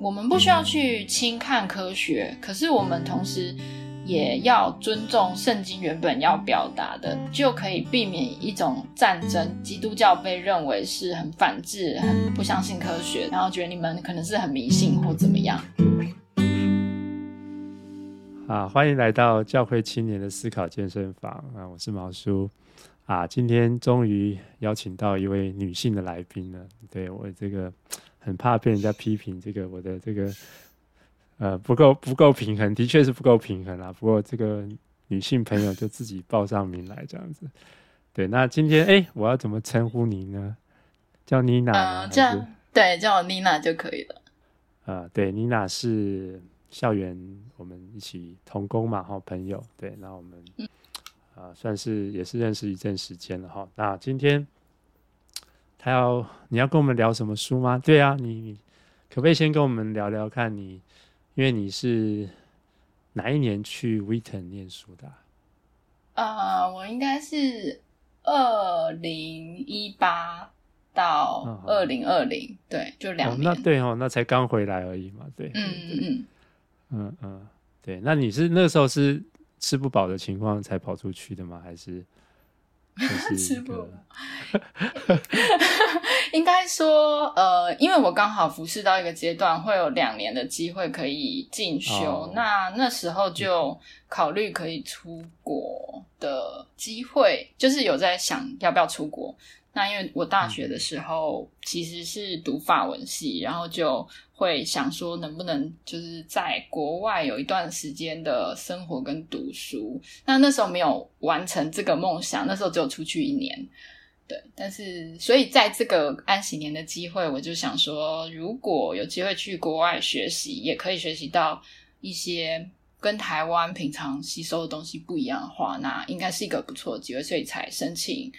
我们不需要去轻看科学，可是我们同时也要尊重圣经原本要表达的，就可以避免一种战争。基督教被认为是很反智、很不相信科学，然后觉得你们可能是很迷信或怎么样。啊，欢迎来到教会青年的思考健身房啊！我是毛叔啊，今天终于邀请到一位女性的来宾了。对，我这个。很怕被人家批评，这个我的这个呃不够不够平衡，的确是不够平衡啦。不过这个女性朋友就自己报上名来这样子。对，那今天哎，我要怎么称呼您呢？叫妮娜吗？这样对，叫我妮娜就可以了。啊、呃，对，妮娜是校园我们一起同工嘛，好朋友。对，那我们啊、呃、算是也是认识一阵时间了哈。那今天。他要你要跟我们聊什么书吗？对啊，你你可不可以先跟我们聊聊看你，因为你是哪一年去 Wheaton 念书的啊？我应该是二零一八到二零二零，对，就两年。哦，那对哦，那才刚回来而已嘛，对，嗯嗯嗯嗯嗯，对。那你是那时候是吃不饱的情况才跑出去的吗？还是？吃不，应该说，呃，因为我刚好服侍到一个阶段，会有两年的机会可以进修，哦、那那时候就考虑可以出国的机会，就是有在想要不要出国。那因为我大学的时候其实是读法文系，然后就会想说能不能就是在国外有一段时间的生活跟读书。那那时候没有完成这个梦想，那时候只有出去一年。对，但是所以在这个安息年的机会，我就想说，如果有机会去国外学习，也可以学习到一些跟台湾平常吸收的东西不一样的话，那应该是一个不错的机会，所以才申请。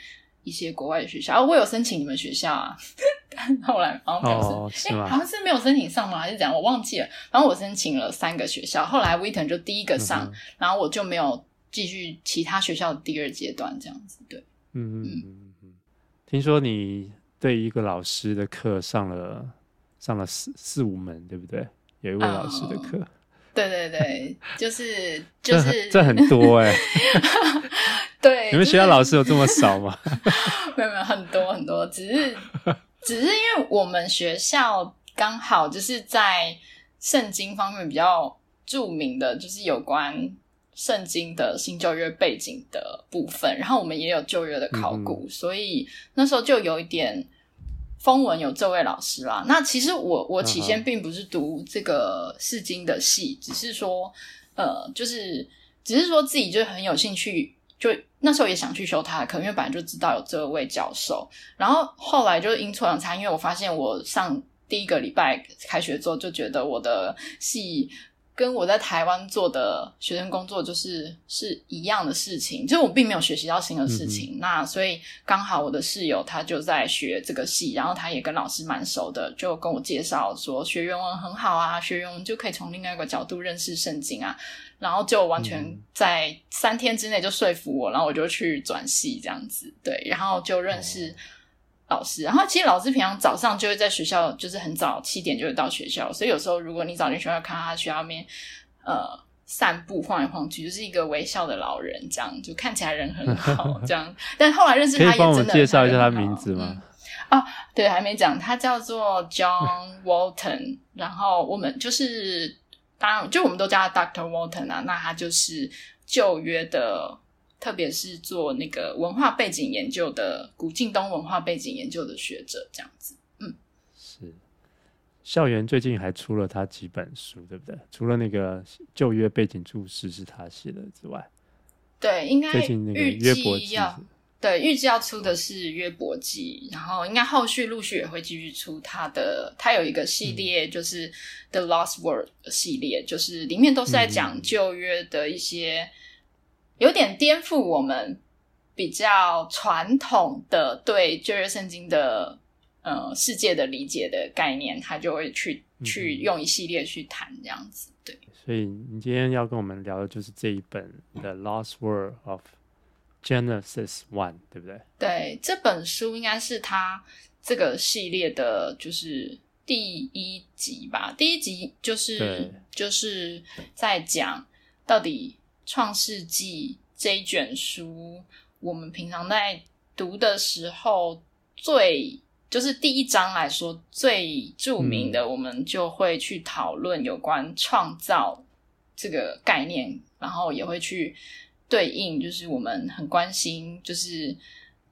一些国外的学校，哦，我有申请你们学校啊，但后来好像没有申，哦，是吗？欸，好像是没有申请上吗？还是怎样？我忘记了。然后我申请了三个学校，后来 Wheaton 就第一个上，嗯，然后我就没有继续其他学校的第二阶段这样子。对，嗯嗯嗯嗯。听说你对一个老师的课上了上了四四五门，对不对？有一位老师的课。嗯对对对，就是 就是这，这很多哎、欸。对，你们学校老师有这么少吗？没有没有，很多很多，只是只是因为我们学校刚好就是在圣经方面比较著名的，就是有关圣经的新旧约背景的部分，然后我们也有旧约的考古，嗯、所以那时候就有一点。风文有这位老师啦，那其实我我起先并不是读这个释经的系，只是说，呃，就是只是说自己就很有兴趣，就那时候也想去修他的课，因为本来就知道有这位教授，然后后来就阴错阳差，因为我发现我上第一个礼拜开学之后，就觉得我的系。跟我在台湾做的学生工作就是是一样的事情，就是我并没有学习到新的事情。嗯、那所以刚好我的室友他就在学这个系，然后他也跟老师蛮熟的，就跟我介绍说学原文很好啊，学原文就可以从另外一个角度认识圣经啊。然后就完全在三天之内就说服我，然后我就去转系这样子，对，然后就认识。老师，然后其实老师平常早上就会在学校，就是很早七点就会到学校，所以有时候如果你早进学校看他学校面，呃，散步晃来晃去，就是一个微笑的老人，这样就看起来人很好，这样。但后来认识他也真的，可以帮我介绍一下他名字吗？对，还没讲，他叫做 John Walton，然后我们就是当然就我们都叫他 Doctor Walton 啊，那他就是旧约的。特别是做那个文化背景研究的古近东文化背景研究的学者，这样子，嗯，是。校园最近还出了他几本书，对不对？除了那个旧约背景注释是他写的之外，对，应该最近那个约伯记要对预计要出的是约伯记，然后应该后续陆续也会继续出他的，他有一个系列就是 The Lost World 系列，嗯、就是里面都是在讲旧约的一些。有点颠覆我们比较传统的对旧约圣经的呃世界的理解的概念，他就会去去用一系列去谈这样子。对，所以你今天要跟我们聊的就是这一本《The Lost Word of Genesis One》，对不对？对，这本书应该是他这个系列的，就是。第一集吧，第一集就是就是在讲到底《创世纪》这一卷书，我们平常在读的时候最就是第一章来说最著名的，我们就会去讨论有关创造这个概念，然后也会去对应，就是我们很关心就是。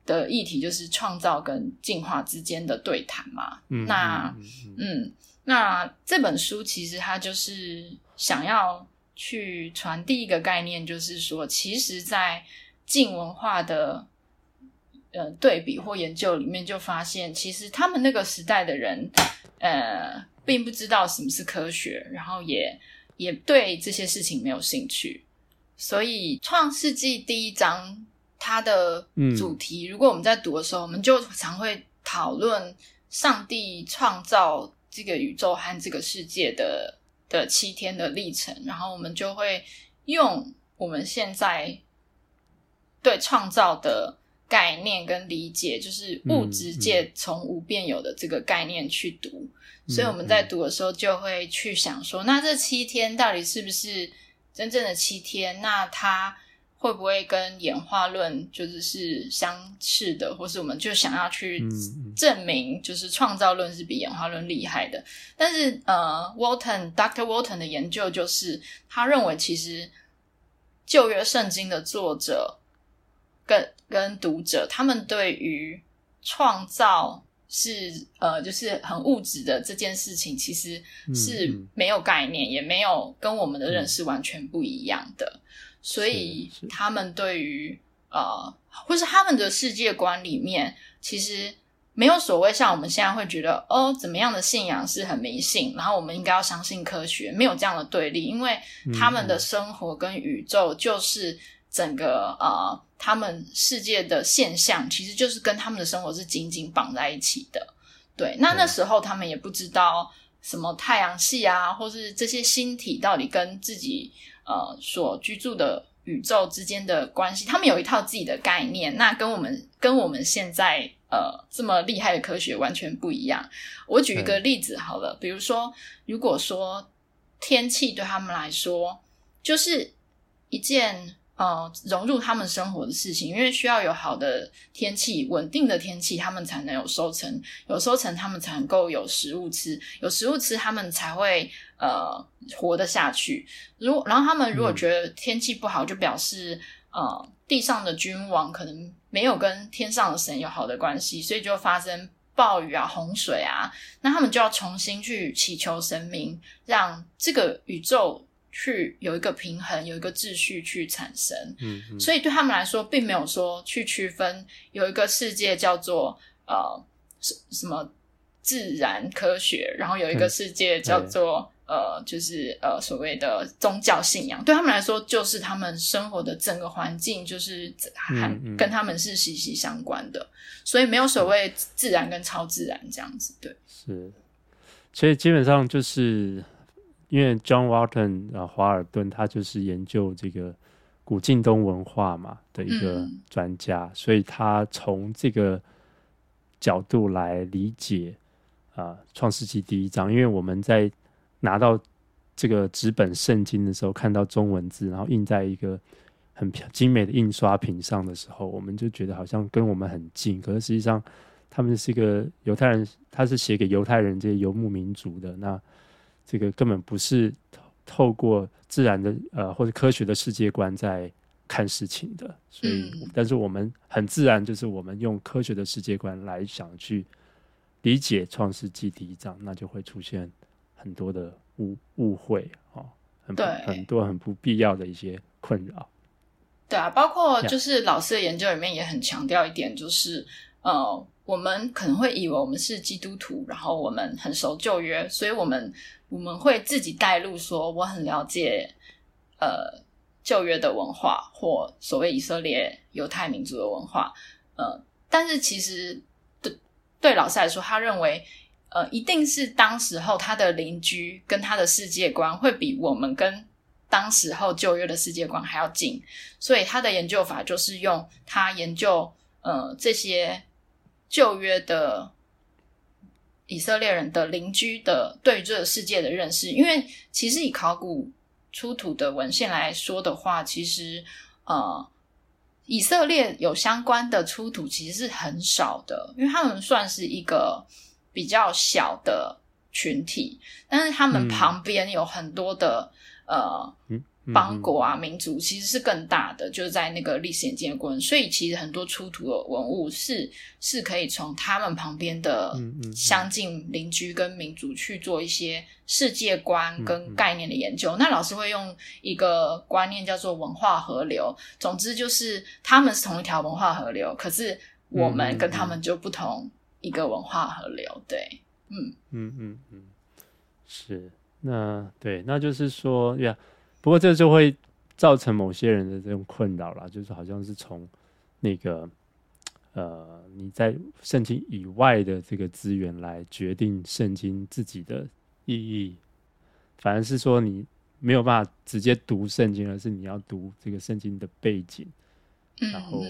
的议题就是创造跟进化之间的对谈嘛。嗯，那嗯，嗯，嗯，那这本书其实它就是想要去传递一个概念，就是说，其实，在近文化的呃对比或研究里面，就发现其实他们那个时代的人呃，并不知道什么是科学，然后也也对这些事情没有兴趣，所以《创世纪》第一章。它的主题，如果我们在读的时候，嗯、我们就常会讨论上帝创造这个宇宙和这个世界的的七天的历程，然后我们就会用我们现在对创造的概念跟理解，就是物质界从无变有的这个概念去读。嗯、所以我们在读的时候，就会去想说，那这七天到底是不是真正的七天？那它。会不会跟演化论就是是相似的，或是我们就想要去证明，就是创造论是比演化论厉害的？但是呃，Walton Dr. Walton 的研究就是，他认为其实旧约圣经的作者跟跟读者，他们对于创造是呃，就是很物质的这件事情，其实是没有概念，也没有跟我们的认识完全不一样的。所以他们对于呃，或是他们的世界观里面，其实没有所谓像我们现在会觉得哦，怎么样的信仰是很迷信，然后我们应该要相信科学，没有这样的对立，因为他们的生活跟宇宙就是整个呃，他们世界的现象，其实就是跟他们的生活是紧紧绑在一起的。对，那那时候他们也不知道什么太阳系啊，或是这些星体到底跟自己。呃，所居住的宇宙之间的关系，他们有一套自己的概念，那跟我们跟我们现在呃这么厉害的科学完全不一样。我举一个例子好了，嗯、比如说，如果说天气对他们来说就是一件。呃，融入他们生活的事情，因为需要有好的天气、稳定的天气，他们才能有收成，有收成，他们才能够有食物吃，有食物吃，他们才会呃活得下去。如果然后他们如果觉得天气不好，就表示呃地上的君王可能没有跟天上的神有好的关系，所以就发生暴雨啊、洪水啊，那他们就要重新去祈求神明，让这个宇宙。去有一个平衡，有一个秩序去产生，嗯，嗯，所以对他们来说，并没有说去区分有一个世界叫做呃什什么自然科学，然后有一个世界叫做、嗯、呃就是呃所谓的宗教信仰。对他们来说，就是他们生活的整个环境，就是还跟他们是息息相关的，嗯嗯，所以没有所谓自然跟超自然这样子。对，是，所以基本上就是。因为 John Walton 啊，华尔顿他就是研究这个古近东文化嘛的一个专家，嗯、所以他从这个角度来理解啊《创世纪》第一章。因为我们在拿到这个纸本圣经的时候，看到中文字，然后印在一个很精美的印刷品上的时候，我们就觉得好像跟我们很近。可是实际上，他们是一个犹太人，他是写给犹太人这些游牧民族的那。这个根本不是透透过自然的呃或者科学的世界观在看事情的，所以，嗯、但是我们很自然就是我们用科学的世界观来想去理解《创世纪》第一章，那就会出现很多的误误会哦，很对很多很不必要的一些困扰。对啊，包括就是老师的研究里面也很强调一点，就是呃，我们可能会以为我们是基督徒，然后我们很熟旧约，所以我们。我们会自己带入说，我很了解，呃，旧约的文化或所谓以色列犹太民族的文化，呃，但是其实对对老师来说，他认为，呃，一定是当时候他的邻居跟他的世界观会比我们跟当时候旧约的世界观还要近，所以他的研究法就是用他研究呃这些旧约的。以色列人的邻居的对这个世界的认识，因为其实以考古出土的文献来说的话，其实呃，以色列有相关的出土其实是很少的，因为他们算是一个比较小的群体，但是他们旁边有很多的、嗯、呃。嗯邦国啊，民族其实是更大的，就是在那个历史演进的过程，所以其实很多出土的文物是是可以从他们旁边的相近邻居跟民族去做一些世界观跟概念的研究。那老师会用一个观念叫做文化河流，总之就是他们是同一条文化河流，可是我们跟他们就不同一个文化河流。对，嗯嗯嗯嗯，是那对，那就是说呀。不过这就会造成某些人的这种困扰啦，就是好像是从那个呃你在圣经以外的这个资源来决定圣经自己的意义，反而是说你没有办法直接读圣经，而是你要读这个圣经的背景，然后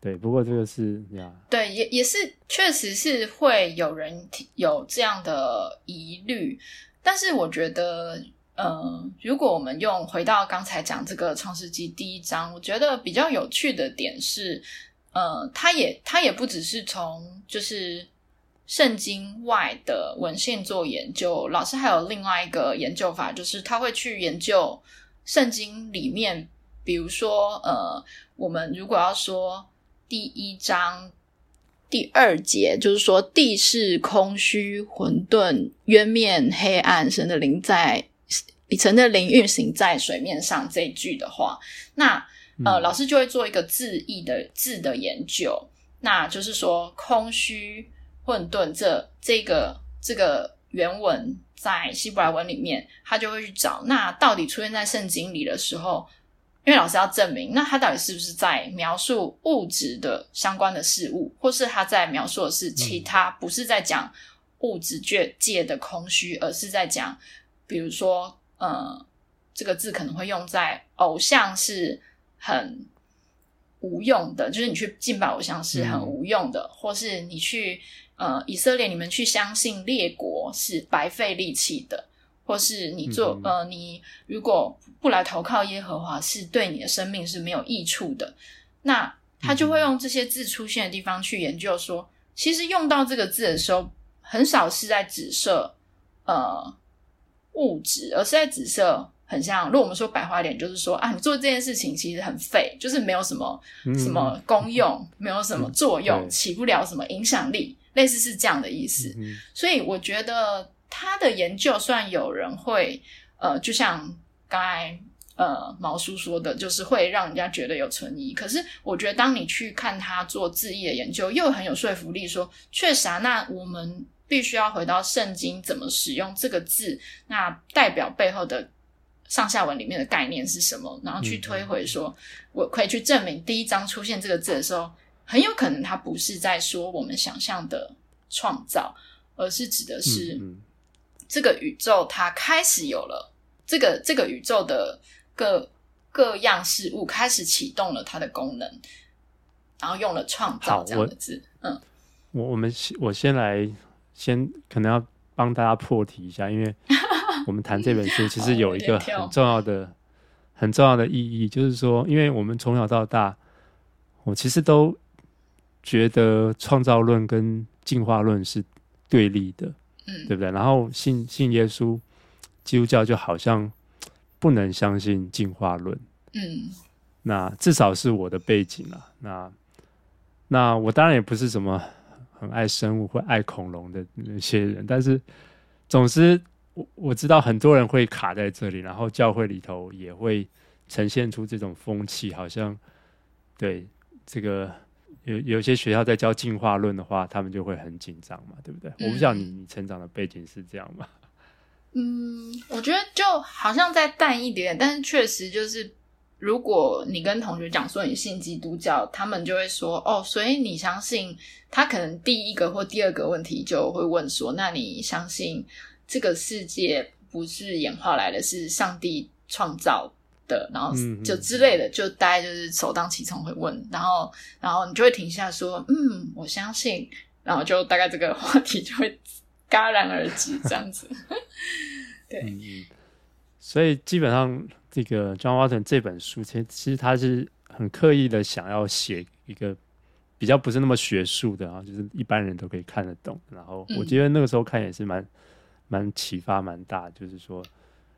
对，不过这个是呀，对，也也是确实是会有人有这样的疑虑，但是我觉得。呃，如果我们用回到刚才讲这个《创世纪》第一章，我觉得比较有趣的点是，呃，他也他也不只是从就是圣经外的文献做研究，老师还有另外一个研究法，就是他会去研究圣经里面，比如说，呃，我们如果要说第一章第二节，就是说地是空虚、混沌、渊面、黑暗，神的灵在。神的灵运行在水面上这一句的话，那呃，老师就会做一个字义的字的研究，那就是说空虚、混沌这这个这个原文在希伯来文里面，他就会去找，那到底出现在圣经里的时候，因为老师要证明，那他到底是不是在描述物质的相关的事物，或是他在描述的是其他，不是在讲物质界界的空虚，而是在讲，比如说。呃，这个字可能会用在偶像是很无用的，就是你去敬拜偶像是很无用的，嗯、或是你去呃以色列，你们去相信列国是白费力气的，或是你做、嗯、呃你如果不来投靠耶和华，是对你的生命是没有益处的。那他就会用这些字出现的地方去研究说，说其实用到这个字的时候，很少是在指涉呃。物质，而是在指涉很像。如果我们说白话一点，就是说啊，你做这件事情其实很废，就是没有什么、嗯、什么功用，没有什么作用，嗯、起不了什么影响力，类似是这样的意思。嗯、所以我觉得他的研究，虽然有人会呃，就像刚才呃毛叔说的，就是会让人家觉得有存疑。可是我觉得，当你去看他做字义的研究，又很有说服力说，说确实啊，那我们。必须要回到圣经怎么使用这个字，那代表背后的上下文里面的概念是什么，然后去推回说，我可以去证明第一章出现这个字的时候，很有可能它不是在说我们想象的创造，而是指的是这个宇宙它开始有了这个这个宇宙的各各样事物开始启动了它的功能，然后用了创造这样的字。嗯，我我们我先来。先可能要帮大家破题一下，因为 我们谈这本书其实有一个很重要的、很重要的意义，就是说，因为我们从小到大，我其实都觉得创造论跟进化论是对立的，嗯，对不对？然后信信耶稣，基督教就好像不能相信进化论，嗯，那至少是我的背景了。那那我当然也不是什么。很爱生物或爱恐龙的那些人，但是总之我我知道很多人会卡在这里，然后教会里头也会呈现出这种风气，好像对这个有有些学校在教进化论的话，他们就会很紧张嘛，对不对？嗯、我不知道你你成长的背景是这样吗？嗯，我觉得就好像再淡一点，但是确实就是。如果你跟同学讲说你信基督教，他们就会说哦，所以你相信他？可能第一个或第二个问题就会问说，那你相信这个世界不是演化来的，是上帝创造的？然后就之类的，就大概就是首当其冲会问，然后然后你就会停下说，嗯，我相信然后就大概这个话题就会戛然而止，这样子。对、嗯，所以基本上这个 John Walton 这本书，其实其实他是很刻意的想要写一个比较不是那么学术的啊，就是一般人都可以看得懂。然后我觉得那个时候看也是蛮蛮启发蛮大，就是说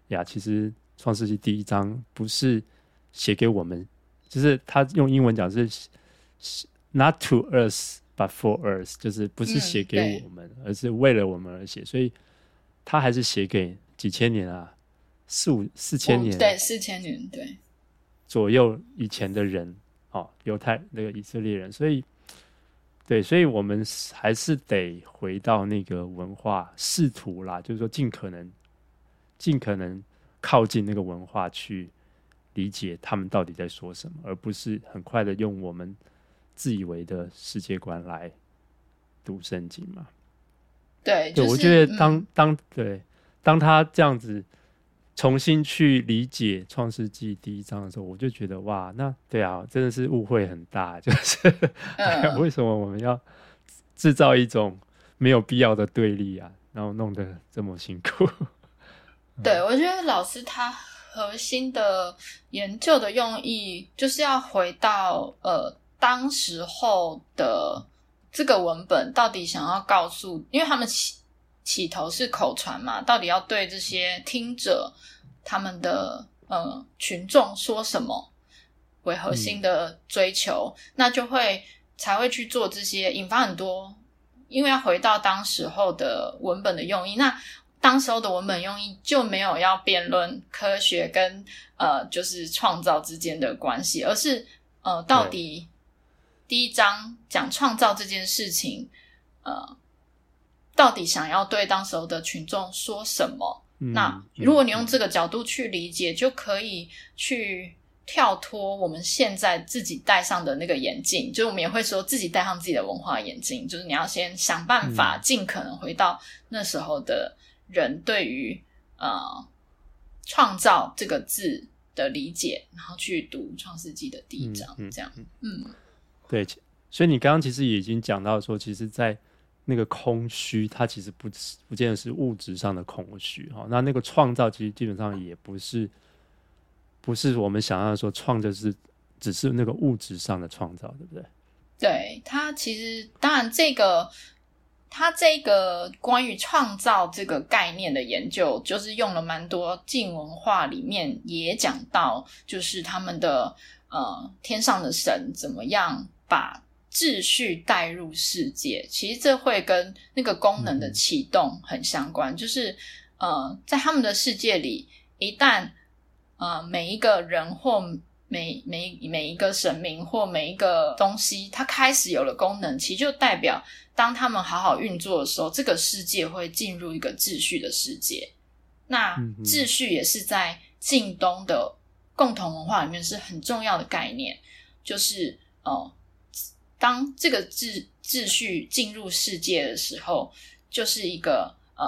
呀，其实创世纪第一章不是写给我们，就是他用英文讲是 not to us but for us，就是不是写给我们，而是为了我们而写，所以他还是写给。几千年啊，四五四千年，对，四千年，对，左右以前的人，哦，犹太那个以色列人，所以，对，所以我们还是得回到那个文化，试图啦，就是说尽可能，尽可能靠近那个文化去理解他们到底在说什么，而不是很快的用我们自以为的世界观来读圣经嘛。对，就是、对，我觉得当、嗯、当对。当他这样子重新去理解《创世纪》第一章的时候，我就觉得哇，那对啊，真的是误会很大。就是、嗯、为什么我们要制造一种没有必要的对立啊？然后弄得这么辛苦。对，我觉得老师他核心的研究的用意，就是要回到呃当时候的这个文本到底想要告诉，因为他们。起起头是口传嘛，到底要对这些听者他们的呃群众说什么为核心的追求，嗯、那就会才会去做这些，引发很多。因为要回到当时候的文本的用意，那当时候的文本用意就没有要辩论科学跟呃就是创造之间的关系，而是呃到底第一章讲创造这件事情，呃。到底想要对当时候的群众说什么？嗯、那如果你用这个角度去理解，嗯、就可以去跳脱我们现在自己戴上的那个眼镜。就是我们也会说自己戴上自己的文化眼镜，就是你要先想办法尽可能回到那时候的人对于呃创造这个字的理解，然后去读创世纪的第一章，嗯、这样。嗯，对。所以你刚刚其实已经讲到说，其实，在那个空虚，它其实不不见得是物质上的空虚哈。那那个创造，其实基本上也不是，不是我们想要说创造是只是那个物质上的创造，对不对？对，它其实当然这个，它这个关于创造这个概念的研究，就是用了蛮多近文化里面也讲到，就是他们的呃天上的神怎么样把。秩序带入世界，其实这会跟那个功能的启动很相关。嗯、就是呃，在他们的世界里，一旦呃每一个人或每每每一个神明或每一个东西，它开始有了功能，其实就代表当他们好好运作的时候，这个世界会进入一个秩序的世界。那秩序也是在近东的共同文化里面是很重要的概念，就是哦。呃当这个秩秩序进入世界的时候，就是一个呃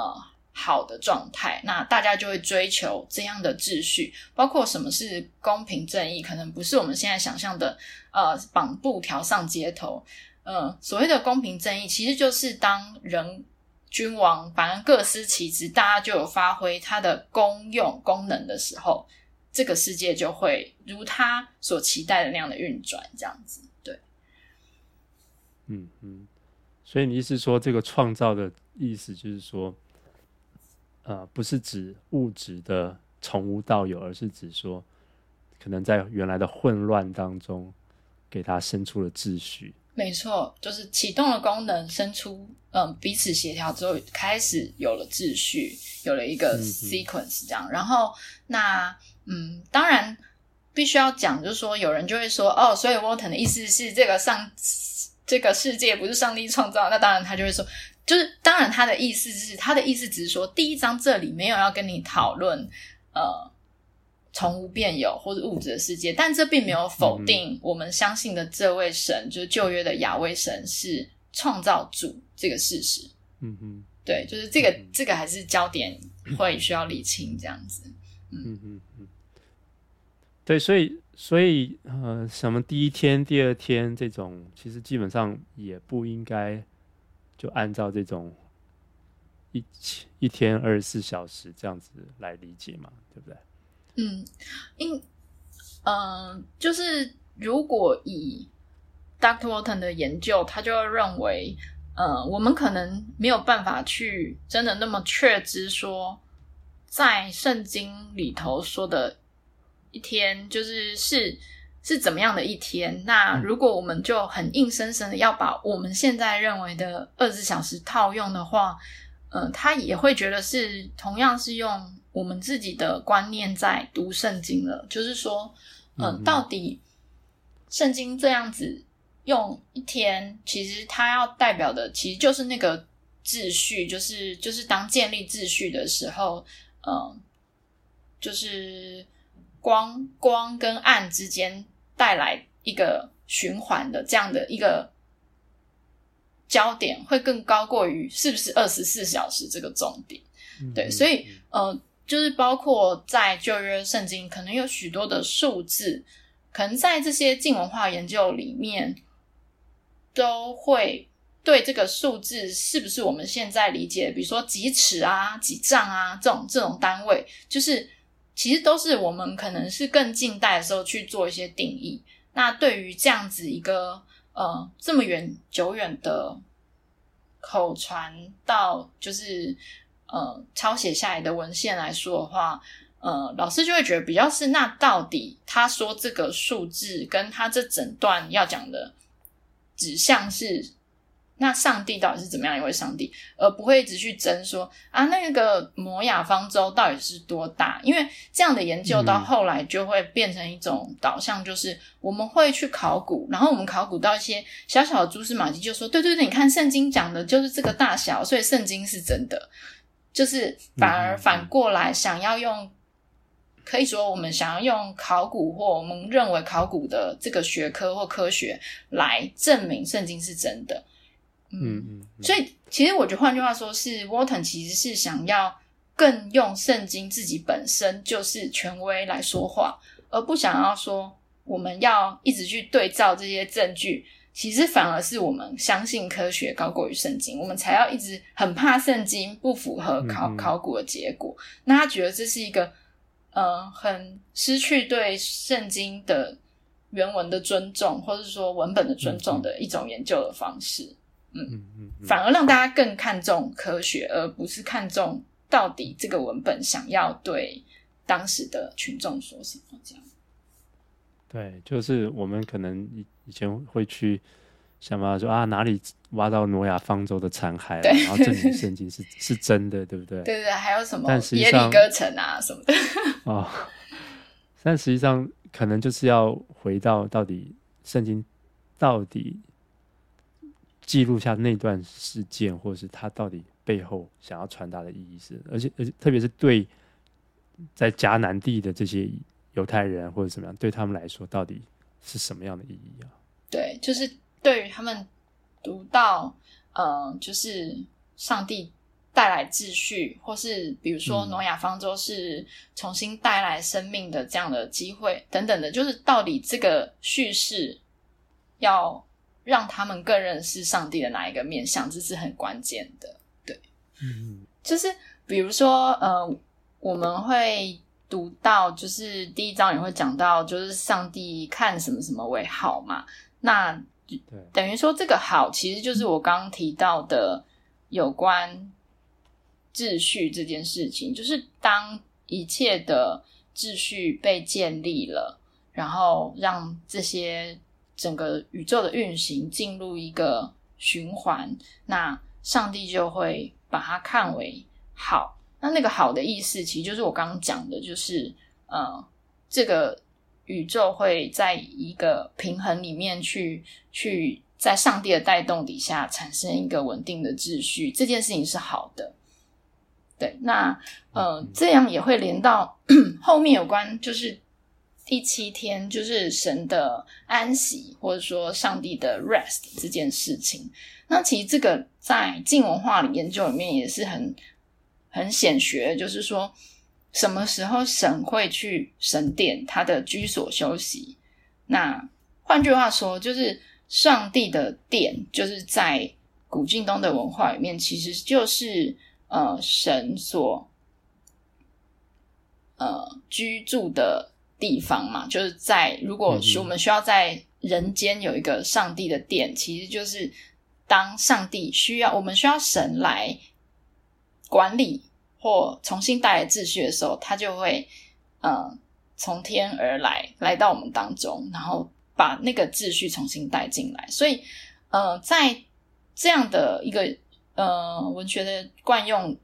好的状态。那大家就会追求这样的秩序，包括什么是公平正义，可能不是我们现在想象的呃绑布条上街头。呃，所谓的公平正义，其实就是当人君王反正各司其职，大家就有发挥它的功用功能的时候，这个世界就会如他所期待的那样的运转，这样子。嗯嗯，所以你意思说，这个创造的意思就是说，呃，不是指物质的从无到有，而是指说，可能在原来的混乱当中，给它生出了秩序。没错，就是启动了功能，生出嗯、呃、彼此协调之后，开始有了秩序，有了一个 sequence 这样。嗯、然后那嗯，当然必须要讲，就是说有人就会说，哦，所以 Walton 的意思是这个上。这个世界不是上帝创造，那当然他就会说，就是当然他的意思是，他的意思只是说，第一章这里没有要跟你讨论，呃，从无变有或者物质的世界，但这并没有否定我们相信的这位神，就是旧约的亚威神是创造主这个事实。嗯嗯，对，就是这个这个还是焦点会需要理清这样子。嗯嗯嗯，对，所以。所以，呃，什么第一天、第二天这种，其实基本上也不应该就按照这种一一天二十四小时这样子来理解嘛，对不对？嗯，因嗯、呃，就是如果以 Dr. Walton 的研究，他就会认为，呃，我们可能没有办法去真的那么确知说，在圣经里头说的一天，就是是是怎么样的一天。那如果我们就很硬生生的要把我们现在认为的二十四小时套用的话，呃，他也会觉得是同样是用我们自己的观念在读圣经了。就是说，嗯、呃，到底圣经这样子。用一天，其实它要代表的，其实就是那个秩序，就是就是当建立秩序的时候，嗯，就是光光跟暗之间带来一个循环的这样的一个焦点，会更高过于是不是二十四小时这个重点。对，所以呃，就是包括在旧约圣经，可能有许多的数字，可能在这些近文化研究里面。都会对这个数字是不是我们现在理解，比如说几尺啊、几丈啊这种这种单位，就是其实都是我们可能是更近代的时候去做一些定义。那对于这样子一个呃这么远久远的口传到就是呃抄写下来的文献来说的话，呃，老师就会觉得比较是那到底他说这个数字跟他这整段要讲的。指向是那上帝到底是怎么样一位上帝，而不会一直去争说啊，那个摩亚方舟到底是多大？因为这样的研究到后来就会变成一种导向，就是我们会去考古，然后我们考古到一些小小的蛛丝马迹，就说对对对，你看圣经讲的就是这个大小，所以圣经是真的，就是反而反过来想要用。可以说，我们想要用考古或我们认为考古的这个学科或科学来证明圣经是真的。嗯所以其实我觉得，换句话说，是 Walton 其实是想要更用圣经自己本身就是权威来说话，而不想要说我们要一直去对照这些证据。其实反而是我们相信科学高过于圣经，我们才要一直很怕圣经不符合考考古的结果。那他觉得这是一个。呃，很失去对圣经的原文的尊重，或者说文本的尊重的一种研究的方式。嗯嗯嗯，嗯，反而让大家更看重科学，而不是看重到底这个文本想要对当时的群众说什么。这样。对，就是我们可能以以前会去。想办法说啊，哪里挖到挪亚方舟的残骸了，然后证明圣经是 是真的，对不对？对对对，还有什么耶利哥城啊什么的。哦，但实际上可能就是要回到到底圣经到底记录下那段事件，或者是他到底背后想要传达的意义是，而且而且特别是对在迦南地的这些犹太人或者怎么样，对他们来说到底是什么样的意义啊？对，就是。对于他们读到，呃，就是上帝带来秩序，或是比如说挪亚方舟是重新带来生命的这样的机会等等的，就是到底这个叙事要让他们更认识上帝的哪一个面相，这是很关键的。对，嗯，就是比如说，呃，我们会读到，就是第一章也会讲到，就是上帝看什么什么为好嘛，那。等于说这个好，其实就是我刚刚提到的有关秩序这件事情，就是当一切的秩序被建立了，然后让这些整个宇宙的运行进入一个循环，那上帝就会把它看为好。那那个好的意思，其实就是我刚刚讲的，就是呃，这个。宇宙会在一个平衡里面去去在上帝的带动底下产生一个稳定的秩序，这件事情是好的。对，那呃，这样也会连到 后面有关，就是第七天，就是神的安息，或者说上帝的 rest 这件事情。那其实这个在近文化里研究里面也是很很显学，就是说。什么时候神会去神殿，他的居所休息？那换句话说，就是上帝的殿，就是在古近东的文化里面，其实就是呃神所呃居住的地方嘛，就是在如果是我们需要在人间有一个上帝的殿，嗯、其实就是当上帝需要我们需要神来管理或重新带来秩序的时候，他就会呃从天而来，来到我们当中，然后把那个秩序重新带进来。所以呃，在这样的一个呃文学的惯用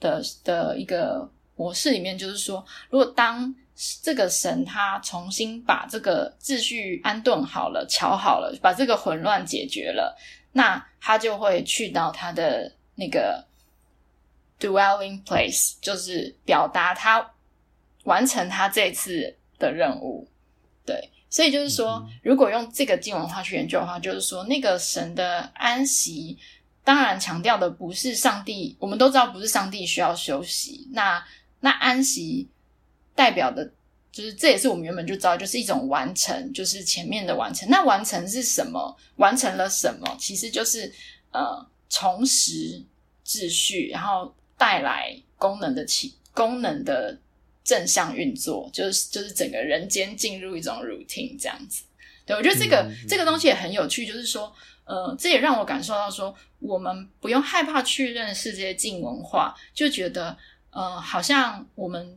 的的一个模式里面，就是说，如果当这个神他重新把这个秩序安顿好了、瞧好了，把这个混乱解决了，那他就会去到他的那个 dwelling place，就是表达他完成他这次的任务。对，所以就是说，如果用这个经文化去研究的话，就是说，那个神的安息，当然强调的不是上帝，我们都知道不是上帝需要休息，那。那安息代表的，就是这也是我们原本就知道，就是一种完成，就是前面的完成。那完成是什么？完成了什么？其实就是呃，重拾秩序，然后带来功能的起功能的正向运作，就是就是整个人间进入一种 routine 这样子。对，我觉得这个、嗯、这个东西也很有趣，就是说，呃，这也让我感受到说，我们不用害怕去认识这些静文化，就觉得。呃，好像我们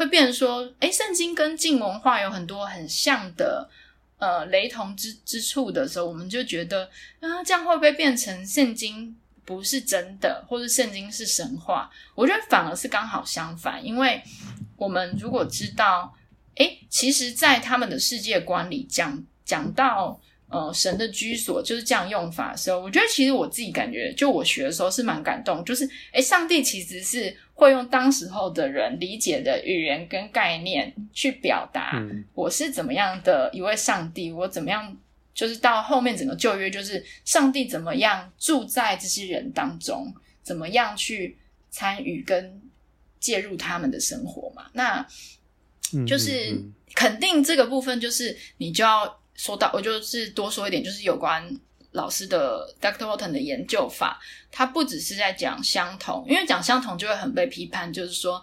会变成说，诶，圣经跟近文化有很多很像的呃雷同之之处的时候，我们就觉得啊、这样会不会变成圣经不是真的，或者圣经是神话？我觉得反而是刚好相反，因为我们如果知道，诶，其实，在他们的世界观里讲讲到。呃，神的居所就是这样用法的时候，我觉得其实我自己感觉，就我学的时候是蛮感动，就是诶，上帝其实是会用当时候的人理解的语言跟概念去表达，我是怎么样的一位上帝，我怎么样，就是到后面整个旧约，就是上帝怎么样住在这些人当中，怎么样去参与跟介入他们的生活嘛，那就是肯定这个部分，就是你就要。说到，我就是多说一点，就是有关老师的 Dr. Walton 的研究法，他不只是在讲相同，因为讲相同就会很被批判，就是说，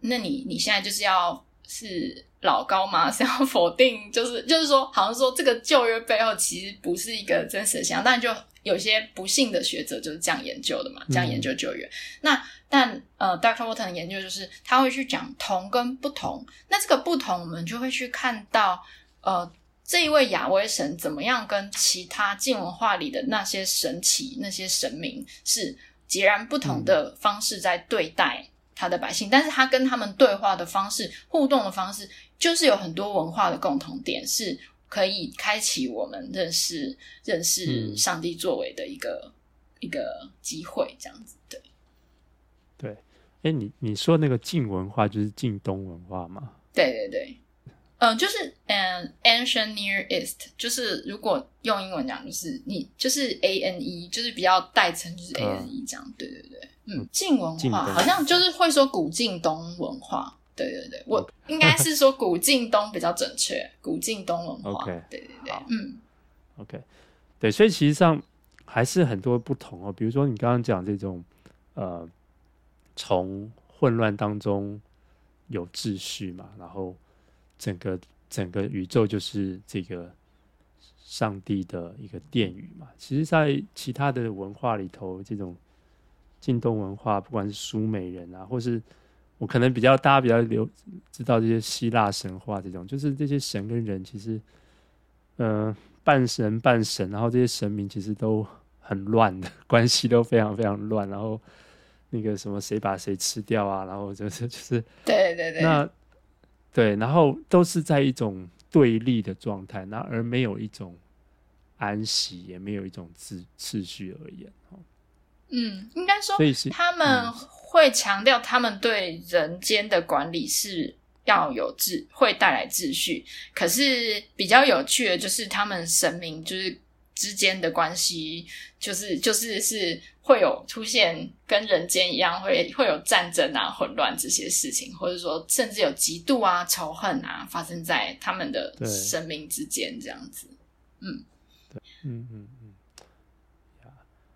那你你现在就是要是老高吗？是要否定？就是就是说，好像说这个旧约背后其实不是一个真实的相，但就有些不幸的学者就是这样研究的嘛，这样研究旧约。嗯、那但呃，Dr. Walton 的研究就是他会去讲同跟不同，那这个不同，我们就会去看到呃。这一位亚威神怎么样跟其他晋文化里的那些神奇、那些神明是截然不同的方式在对待他的百姓？嗯、但是他跟他们对话的方式、互动的方式，就是有很多文化的共同点，是可以开启我们认识、认识上帝作为的一个、嗯、一个机会。这样子，对，对。哎，你你说那个晋文化就是晋东文化吗？对对对。嗯、呃，就是嗯，ancient Near East，就是如果用英文讲，就是你就是 A N E，就是比较代称，就是 A N E 这样。嗯、对对对，嗯，近文化好像就是会说古近东文化。对对对，我应该 是说古近东比较准确，古近东文化。对对对，嗯，OK，对，所以其实上还是很多不同哦。比如说你刚刚讲这种呃，从混乱当中有秩序嘛，然后。整个整个宇宙就是这个上帝的一个殿宇嘛。其实，在其他的文化里头，这种近东文化，不管是苏美人啊，或是我可能比较大家比较留知道这些希腊神话，这种就是这些神跟人其实，呃，半神半神，然后这些神明其实都很乱的 关系，都非常非常乱。然后那个什么，谁把谁吃掉啊？然后就是就是，对对对，那。对，然后都是在一种对立的状态，那而没有一种安息，也没有一种秩秩序而言。嗯，应该说，他们会强调他们对人间的管理是要有秩，会带来秩序。可是比较有趣的就是，他们神明就是之间的关系，就是就是是。会有出现跟人间一样会会有战争啊、混乱这些事情，或者说甚至有嫉妒啊、仇恨啊发生在他们的生命之间，这样子。嗯，对，嗯嗯嗯，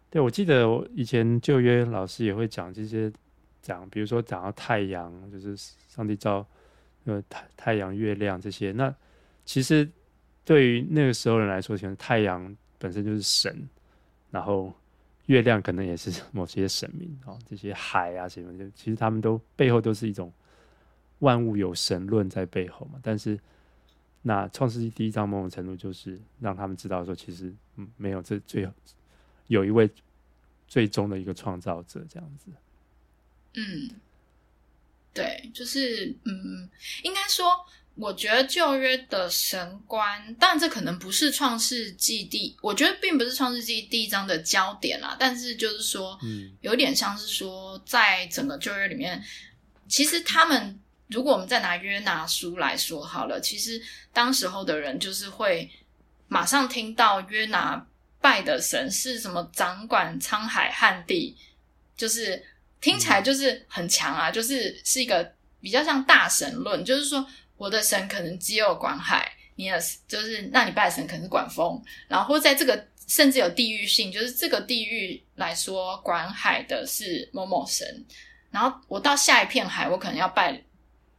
对，我记得我以前旧约老师也会讲这些，讲比如说讲到太阳，就是上帝造呃太太阳、月亮这些。那其实对于那个时候人来说，其实太阳本身就是神，然后月亮可能也是 某些神明啊、哦，这些海啊什么的，其实他们都背后都是一种万物有神论在背后嘛。但是那创世纪第一章某种程度就是让他们知道说，其实嗯没有这最后。有一位最终的一个创造者，这样子。嗯，对，就是嗯，应该说，我觉得旧约的神观，当然这可能不是创世纪第，我觉得并不是创世纪第一章的焦点啦。但是就是说，嗯，有点像是说，在整个旧约里面，其实他们，如果我们再拿约拿书来说好了，其实当时候的人就是会马上听到约拿。拜的神是什么？掌管沧海旱地，就是听起来就是很强啊，就是是一个比较像大神论，就是说我的神可能只有管海，你的就是那你拜神可能是管风，然后在这个甚至有地域性，就是这个地域来说管海的是某某神，然后我到下一片海，我可能要拜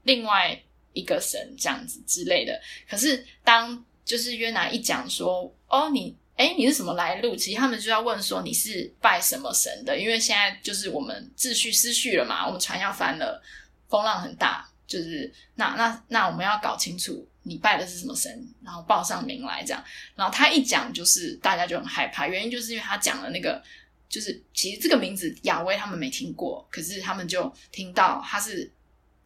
另外一个神这样子之类的。可是当就是约拿一讲说，哦你。哎，你是什么来路？其实他们就要问说你是拜什么神的，因为现在就是我们秩序失序了嘛，我们船要翻了，风浪很大，就是那那那我们要搞清楚你拜的是什么神，然后报上名来这样。然后他一讲，就是大家就很害怕，原因就是因为他讲了那个，就是其实这个名字亚威他们没听过，可是他们就听到他是。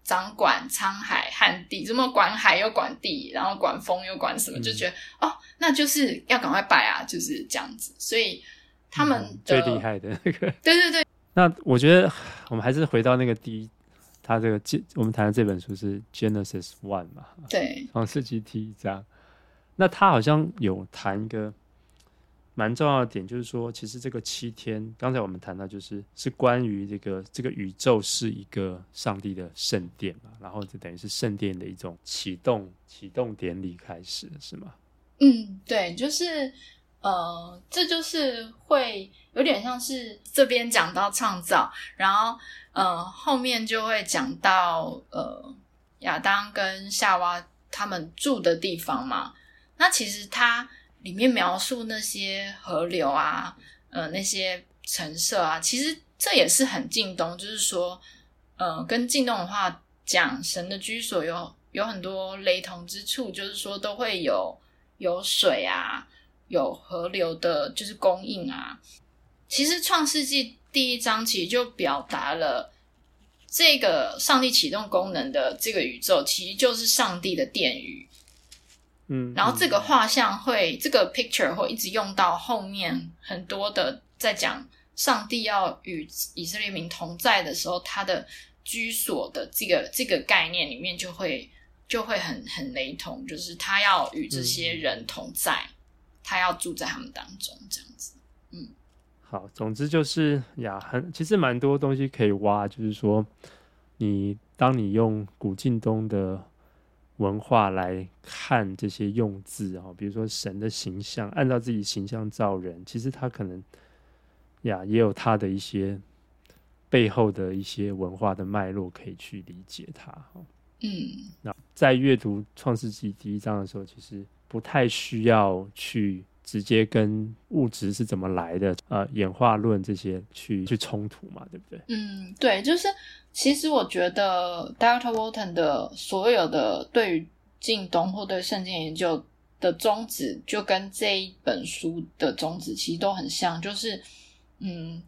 掌管沧海旱地，怎么管海又管地，然后管风又管什么，嗯、就觉得哦，那就是要赶快拜啊，就是这样子。所以他们、嗯、最厉害的那个，对对对。那我觉得我们还是回到那个第一，他这个我们谈的这本书是 Genesis One 嘛？对，创世纪第一章。那他好像有谈一个。蛮重要的点就是说，其实这个七天，刚才我们谈到，就是是关于这个这个宇宙是一个上帝的圣殿嘛，然后就等于是圣殿的一种启动启动典礼开始，是吗？嗯，对，就是呃，这就是会有点像是这边讲到创造，然后呃后面就会讲到呃亚当跟夏娃他们住的地方嘛，那其实他。里面描述那些河流啊，呃，那些陈设啊，其实这也是很近东，就是说，呃，跟近东的话讲，神的居所有有很多雷同之处，就是说都会有有水啊，有河流的，就是供应啊。其实创世纪第一章其实就表达了这个上帝启动功能的这个宇宙，其实就是上帝的殿宇。嗯，然后这个画像会，嗯、这个 picture 会一直用到后面很多的，在讲上帝要与以色列民同在的时候，他的居所的这个这个概念里面就会就会很很雷同，就是他要与这些人同在，嗯、他要住在他们当中，这样子。嗯，好，总之就是呀，很其实蛮多东西可以挖，就是说你当你用古近东的。文化来看这些用字啊，比如说神的形象，按照自己形象造人，其实他可能呀也有他的一些背后的一些文化的脉络可以去理解它。嗯，那在阅读创世纪第一章的时候，其实不太需要去直接跟物质是怎么来的，呃，演化论这些去去冲突嘛，对不对？嗯，对，就是。其实我觉得 Dr. Walton 的所有的对于近东或对圣经研究的宗旨，就跟这一本书的宗旨其实都很像，就是嗯，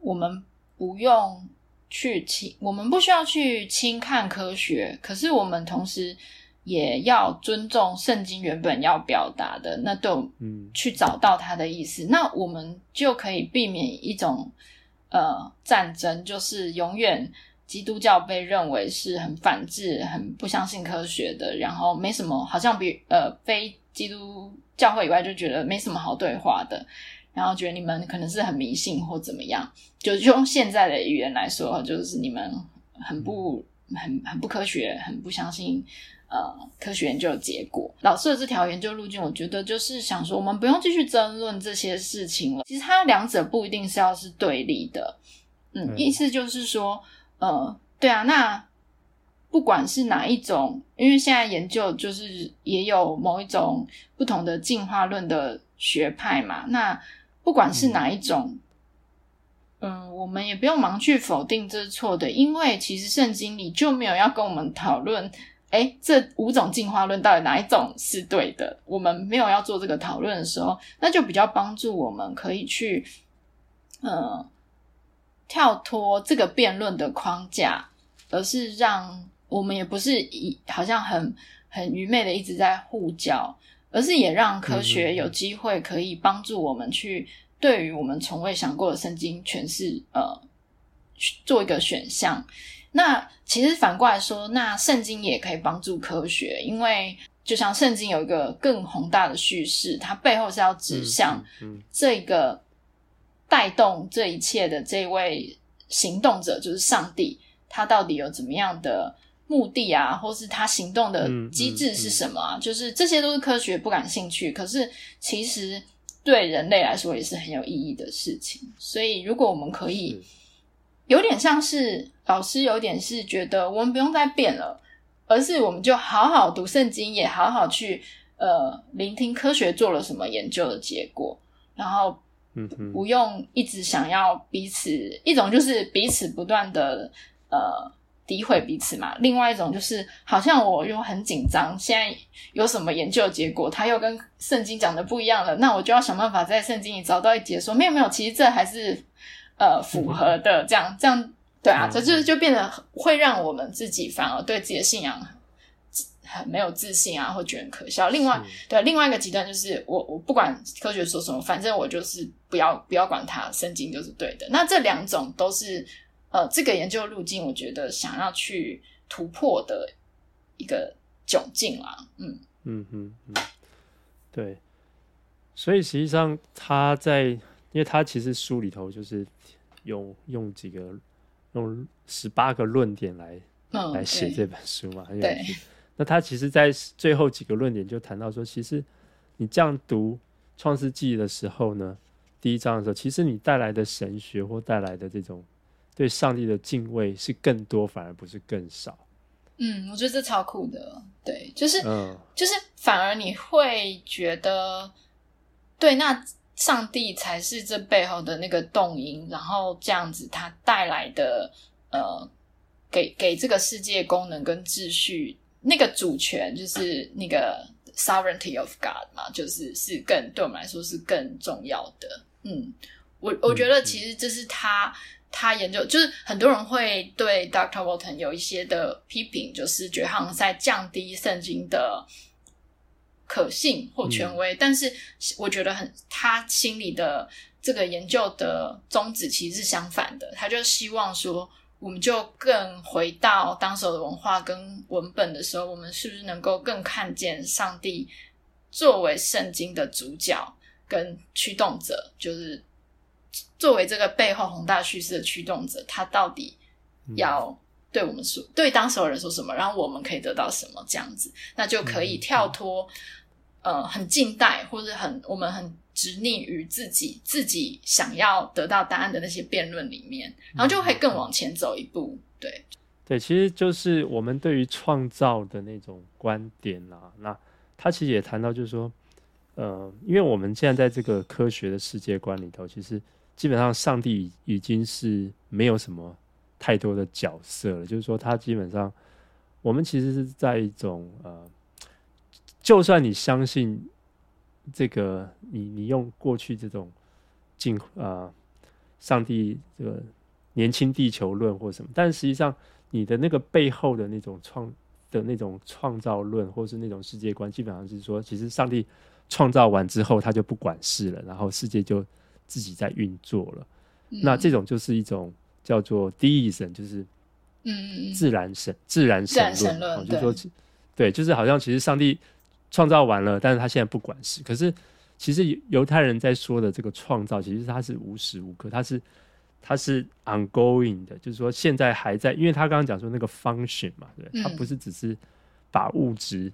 我们不用去轻，我们不需要去轻看科学，可是我们同时也要尊重圣经原本要表达的，那都嗯去找到它的意思，嗯、那我们就可以避免一种呃战争，就是永远。基督教被认为是很反智、很不相信科学的，然后没什么，好像比呃非基督教会以外就觉得没什么好对话的，然后觉得你们可能是很迷信或怎么样，就用现在的语言来说，就是你们很不很很不科学，很不相信呃科学研究的结果。老师的这条研究路径，我觉得就是想说，我们不用继续争论这些事情了。其实它两者不一定是要是对立的，嗯，意思就是说，呃，对啊，那不管是哪一种，因为现在研究就是也有某一种不同的进化论的学派嘛，那不管是哪一种。嗯嗯，我们也不用忙去否定这是错的，因为其实圣经里就没有要跟我们讨论，诶，这五种进化论到底哪一种是对的？我们没有要做这个讨论的时候，那就比较帮助我们可以去，呃，跳脱这个辩论的框架，而是让我们也不是一好像很很愚昧的一直在互教，而是也让科学有机会可以帮助我们去。对于我们从未想过的圣经诠释，呃，做一个选项。那其实反过来说，那圣经也可以帮助科学，因为就像圣经有一个更宏大的叙事，它背后是要指向这个带动这一切的这位行动者，就是上帝，他到底有怎么样的目的啊，或是他行动的机制是什么啊？就是这些都是科学不感兴趣，可是其实。对人类来说也是很有意义的事情，所以如果我们可以，有点像是老师，有点是觉得我们不用再变了，而是我们就好好读圣经，也好好去呃聆听科学做了什么研究的结果，然后嗯，不用一直想要彼此，一种就是彼此不断的呃。诋毁彼此嘛，另外一种就是好像我又很紧张，现在有什么研究结果，他又跟圣经讲的不一样了，那我就要想办法在圣经里找到一节说没有没有，其实这还是呃符合的，这样这样对啊，这就就变得会让我们自己反而对自己的信仰很没有自信啊，或觉得很可笑。另外对另外一个极端就是我我不管科学说什么，反正我就是不要不要管它，圣经就是对的。那这两种都是。呃，这个研究路径，我觉得想要去突破的一个窘境啦，嗯嗯嗯嗯，对，所以实际上他在，因为他其实书里头就是用用几个用十八个论点来、嗯、来写这本书嘛，很有趣。那他其实，在最后几个论点就谈到说，其实你这样读创世纪的时候呢，第一章的时候，其实你带来的神学或带来的这种。对上帝的敬畏是更多，反而不是更少。嗯，我觉得这超酷的。对，就是，嗯，就是反而你会觉得，对，那上帝才是这背后的那个动因，然后这样子他带来的，呃，给给这个世界功能跟秩序那个主权，就是那个 sovereignty of God 嘛，就是是更对我们来说是更重要的。嗯，我我觉得其实这是他。他研究就是很多人会对 Dr. Walton 有一些的批评，就是觉得好像在降低圣经的可信或权威。嗯、但是我觉得很，他心里的这个研究的宗旨其实是相反的。他就希望说，我们就更回到当时的文化跟文本的时候，我们是不是能够更看见上帝作为圣经的主角跟驱动者，就是。作为这个背后宏大叙事的驱动者，他到底要对我们说，嗯、对当时的人说什么，然后我们可以得到什么？这样子，那就可以跳脱、嗯、呃很近代或者很我们很执溺于自己自己想要得到答案的那些辩论里面，然后就会更往前走一步。对对，其实就是我们对于创造的那种观点啦。那他其实也谈到，就是说，呃，因为我们现在在这个科学的世界观里头，其实。基本上，上帝已经是没有什么太多的角色了。就是说，他基本上，我们其实是在一种呃，就算你相信这个，你你用过去这种进呃，上帝这个年轻地球论或什么，但实际上，你的那个背后的那种创的那种创造论，或是那种世界观，基本上是说，其实上帝创造完之后，他就不管事了，然后世界就。自己在运作了，嗯、那这种就是一种叫做 Deism，就是嗯自然神、嗯、自然神论，就是说对，就是好像其实上帝创造完了，但是他现在不管事。可是其实犹太人在说的这个创造，其实他是无时无刻，他是他是 ongoing 的，就是说现在还在，因为他刚刚讲说那个 function 嘛，对，他不是只是把物质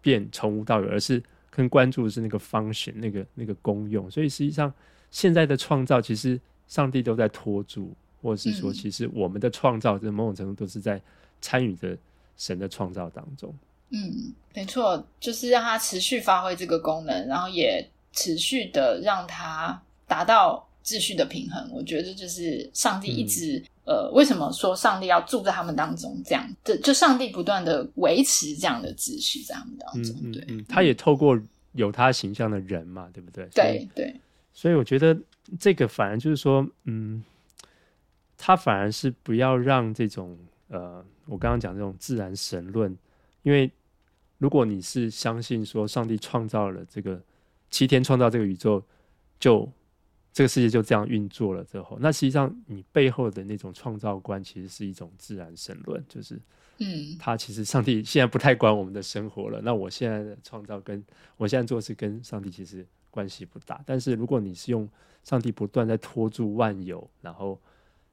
变从无到有，而是更关注的是那个 function，那个那个功用。所以实际上，现在的创造其实上帝都在托住，或者是说，其实我们的创造在某种程度都是在参与着神的创造当中。嗯，没错，就是让它持续发挥这个功能，然后也持续的让它达到秩序的平衡。我觉得就是上帝一直、嗯、呃，为什么说上帝要住在他们当中？这样的就上帝不断的维持这样的秩序在他们当中。嗯、对、嗯，他也透过有他形象的人嘛，对不对？对对。所以我觉得这个反而就是说，嗯，他反而是不要让这种呃，我刚刚讲这种自然神论，因为。如果你是相信说上帝创造了这个七天，创造这个宇宙，就这个世界就这样运作了之后，那实际上你背后的那种创造观其实是一种自然神论，就是，嗯，他其实上帝现在不太管我们的生活了。那我现在的创造跟我现在做事跟上帝其实关系不大。但是如果你是用上帝不断在拖住万有，然后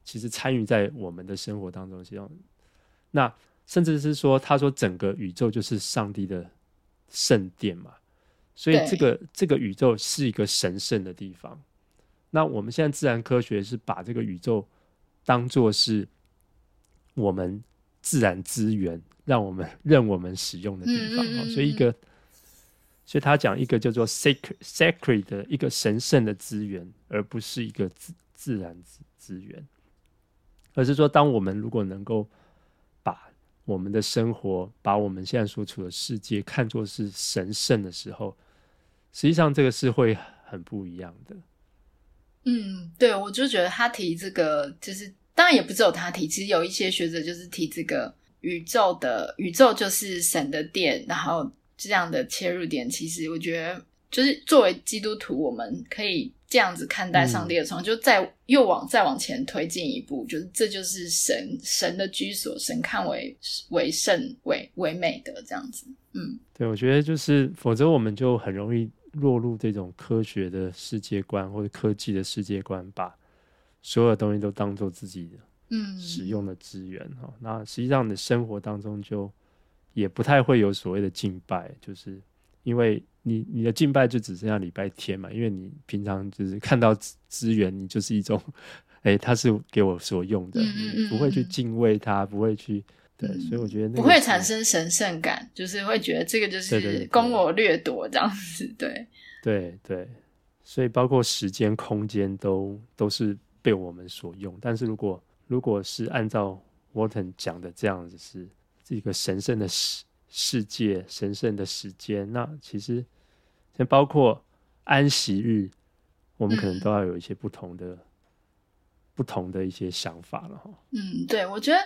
其实参与在我们的生活当中，希望那。甚至是说，他说整个宇宙就是上帝的圣殿嘛，所以这个这个宇宙是一个神圣的地方。那我们现在自然科学是把这个宇宙当做是我们自然资源，让我们 任我们使用的地方。嗯嗯嗯，所以一个，所以他讲一个叫做 sacred sacred 的一个神圣的资源，而不是一个自自然资资源，而是说，当我们如果能够。我们的生活，把我们现在所处的世界看作是神圣的时候，实际上这个是会很不一样的。嗯，对，我就觉得他提这个，就是当然也不只有他提，其实有一些学者就是提这个宇宙的宇宙就是神的殿，然后这样的切入点，其实我觉得就是作为基督徒，我们可以。这样子看待上帝的创造，嗯，就再又往再往前推进一步，就是这就是神神的居所，神看为为圣为为美的这样子。嗯，对，我觉得就是，否则我们就很容易落入这种科学的世界观或者科技的世界观，把所有东西都当做自己的嗯使用的资源哈，嗯。那实际上你的生活当中就也不太会有所谓的敬拜，就是因为。你你的敬拜就只剩下礼拜天嘛，因为你平常就是 看到资源，你就是一种，哎、欸，他是给我所用的，不会去敬畏他，不会去，对，嗯、所以我觉得那不会产生神圣感，就是会觉得这个就是供我掠夺这样子，对。对，对，所以包括时间、空间都都是被我们所用，但是如果如果是按照 Walton 讲的这样子，是是一个神圣的世世界、神圣的时间，那其实。包括安息日，我们可能都要有一些不同的、不同的一些想法了哈。嗯，对，我觉得，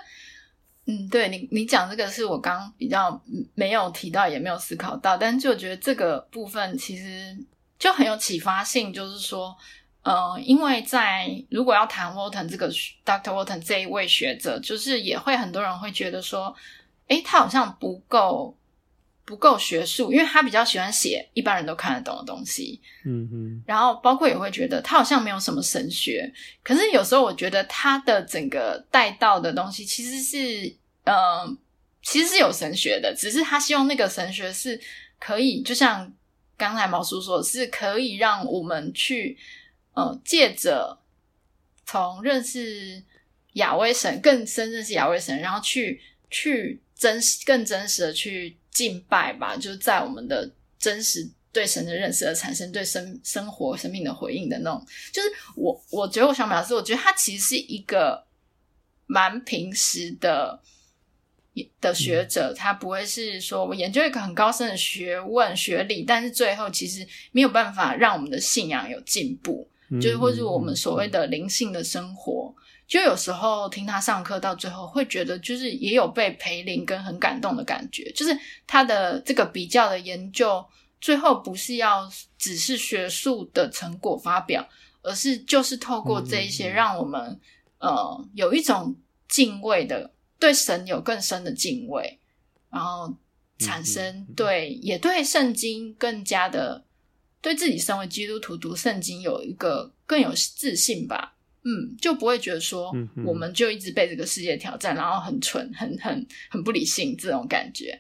嗯，对你，你讲这个是我刚比较没有提到，也没有思考到，但是就觉得这个部分其实就很有启发性，就是说，呃，因为在如果要谈 Walton 这个 Dr. Walton 这一位学者，就是也会很多人会觉得说，诶，他好像不够。不够学术，因为他比较喜欢写一般人都看得懂的东西。嗯哼，然后包括也会觉得他好像没有什么神学，可是有时候我觉得他的整个带到的东西其实是，嗯、呃，其实是有神学的，只是他希望那个神学是可以，就像刚才毛叔说，是可以让我们去，呃，借着从认识亚威神更深认识亚威神，然后去去真实更真实的去。敬拜吧，就是在我们的真实对神的认识而产生对生生活生命的回应的那种。就是我，我觉得我想表示，我觉得他其实是一个蛮平时的的学者，他不会是说我研究一个很高深的学问学历，但是最后其实没有办法让我们的信仰有进步，就是或是我们所谓的灵性的生活。就有时候听他上课，到最后会觉得，就是也有被培灵跟很感动的感觉。就是他的这个比较的研究，最后不是要只是学术的成果发表，而是就是透过这一些，让我们、嗯、呃有一种敬畏的，对神有更深的敬畏，然后产生对也对圣经更加的对自己身为基督徒读圣经有一个更有自信吧。嗯，就不会觉得说，我们就一直被这个世界挑战，嗯、然后很蠢、很很很不理性这种感觉。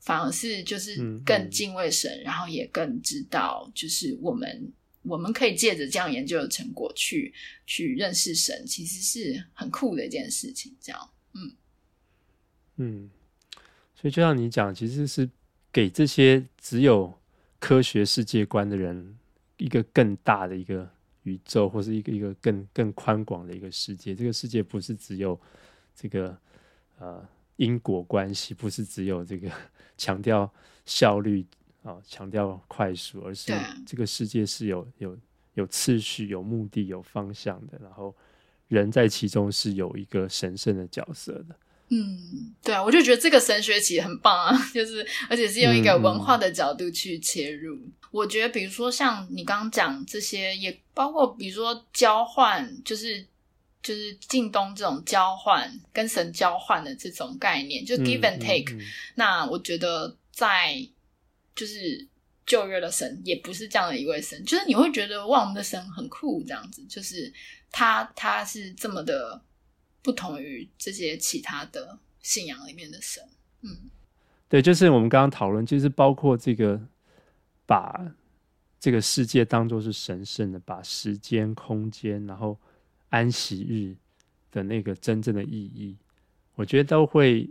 反而是就是更敬畏神，然后也更知道，就是我们我们可以借着这样研究的成果去去认识神，其实是很酷的一件事情。这样，嗯嗯，所以就像你讲，其实是给这些只有科学世界观的人一个更大的一个宇宙，或是一个一个更更宽广的一个世界。这个世界不是只有这个呃因果关系，不是只有这个。强调效率啊，强调快速，而是这个世界是有有有次序、有目的、有方向的。然后人在其中是有一个神圣的角色的。嗯，对啊，我就觉得这个神学其实很棒啊，就是而且是用一个文化的角度去切入。我觉得，比如说像你刚刚讲这些，也包括比如说交换，就是就是近东这种交换，跟神交换的这种概念，就 give and take、嗯嗯嗯。那我觉得在就是旧约的神也不是这样的一位神，就是你会觉得哇，我们的神很酷，这样子，就是他他是这么的不同于这些其他的信仰里面的神。嗯，对，就是我们刚刚讨论，就是包括这个把这个世界当做是神圣的，把时间、空间，然后。安息日的那个真正的意义，我觉得都会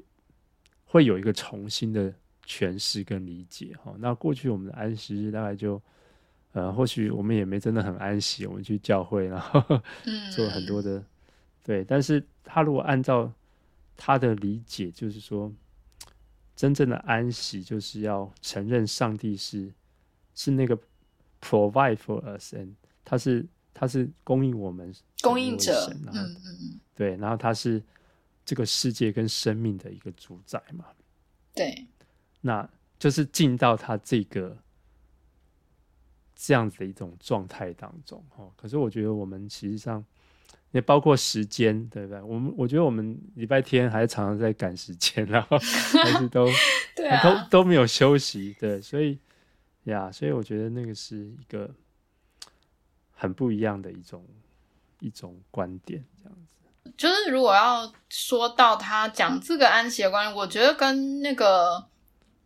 会有一个重新的诠释跟理解哈。那过去我们的安息日大概就呃，或许我们也没真的很安息，我们去教会然后做很多的对。但是他如果按照他的理解，就是说真正的安息就是要承认上帝是是那个 provide for us，and 他是。他是供应我们供应者，嗯嗯嗯，对，然后他是这个世界跟生命的一个主宰嘛，对，那就是进到他这个这样子的一种状态当中哦。可是我觉得我们其实上也包括时间，对不对？我们我觉得我们礼拜天还是常常在赶时间，然后 还是都 对啊，都都没有休息，对，所以呀，所以我觉得那个是一个。很不一样的一种一种观点，这样子。就是如果要说到他讲这个安息的观念，我觉得跟那个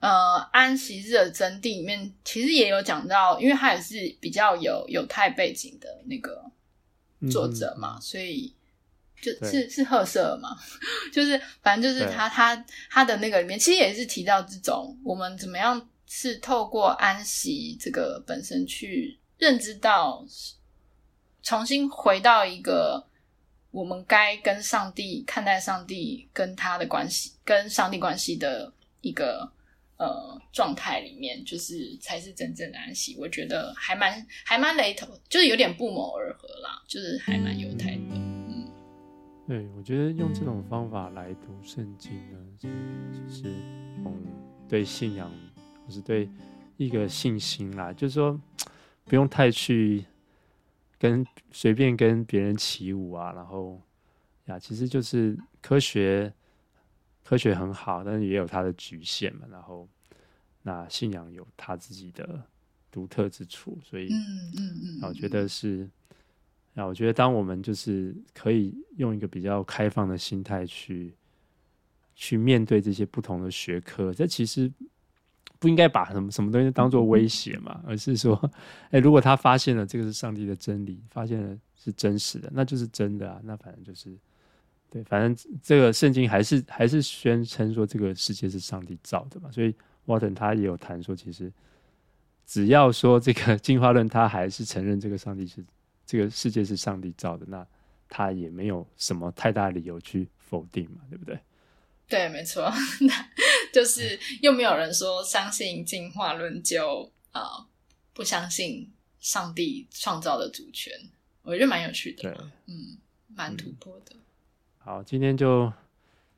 呃安息日的真谛里面，其实也有讲到，因为他也是比较有犹太背景的那个作者嘛，嗯、所以就是是赫舍尔嘛，就是反正就是他他他的那个里面，其实也是提到这种我们怎么样是透过安息这个本身去认知到。重新回到一个我们该跟上帝看待上帝跟他的关系，跟上帝关系的一个呃状态里面，就是才是真正的安息。我觉得还蛮还蛮雷同，就是有点不谋而合啦，就是还蛮犹太的。嗯，对，我觉得用这种方法来读圣经呢，就是嗯对信仰是对一个信心啦，就是说不用太去。跟随便跟别人起舞啊，然后呀，其实就是科学，科学很好，但是也有它的局限嘛。然后那信仰有它自己的独特之处，所以嗯嗯嗯，我觉得是，啊我觉得当我们就是可以用一个比较开放的心态去去面对这些不同的学科，这其实。不应该把什么什么东西当做威胁嘛，而是说，哎、欸，如果他发现了这个是上帝的真理，发现了是真实的，那就是真的啊。那反正就是，对，反正这个圣经还是还是宣称说这个世界是上帝造的嘛。所以沃顿他也有谈说，其实只要说这个进化论他还是承认这个上帝是这个世界是上帝造的，那他也没有什么太大理由去否定嘛，对不对？对，没错，就是又没有人说相信进化论就啊、呃、不相信上帝创造的主权，我觉得蛮有趣的，对，嗯，蛮突破的。好，今天就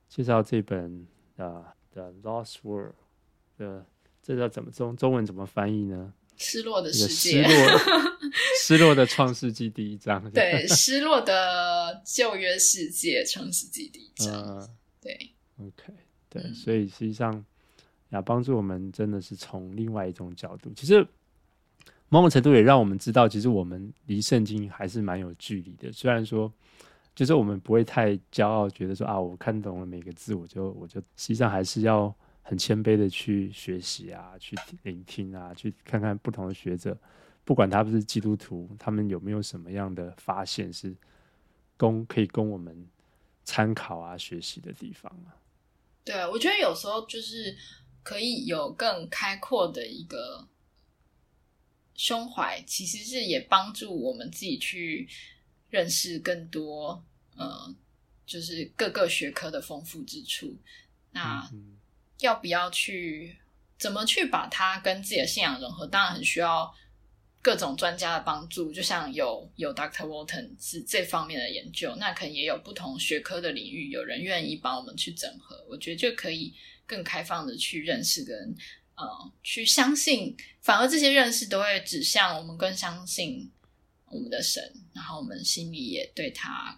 介绍这本啊《The Lost World》的，这叫怎么中中文怎么翻译呢？失落的世界，失落，失落的创世纪第一章，对，失落的旧约世界创世纪第一章，呃、对。OK，对，所以实际上要帮助我们，真的是从另外一种角度。其实某种程度也让我们知道，其实我们离圣经还是蛮有距离的。虽然说，就是我们不会太骄傲，觉得说啊，我看懂了每个字，我就我就实际上还是要很谦卑的去学习啊，去聆听啊，去看看不同的学者，不管他不是基督徒，他们有没有什么样的发现是供可以供我们参考啊、学习的地方啊。对，我觉得有时候就是可以有更开阔的一个胸怀，其实是也帮助我们自己去认识更多，呃，就是各个学科的丰富之处。那要不要去？怎么去把它跟自己的信仰融合？当然很需要各种专家的帮助。就像有有 Dr. Walton 是这方面的研究，那可能也有不同学科的领域，有人愿意帮我们去整合。我觉得就可以更开放的去认识跟呃去相信，反而这些认识都会指向我们更相信我们的神，然后我们心里也对他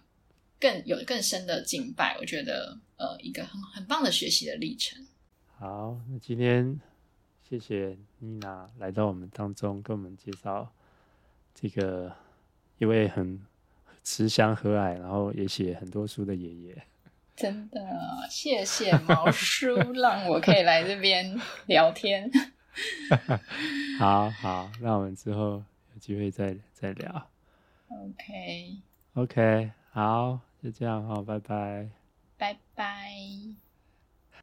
更有更深的敬拜。我觉得呃一个很很棒的学习的历程。好，那今天谢谢妮娜来到我们当中，跟我们介绍这个一位很慈祥和蔼，然后也写很多书的爷爷。真的，谢谢毛叔，让我可以来这边聊天。好好，那我们之后有机会再再聊。OK，OK，、okay. okay, 好，就这样，好，拜拜，拜拜。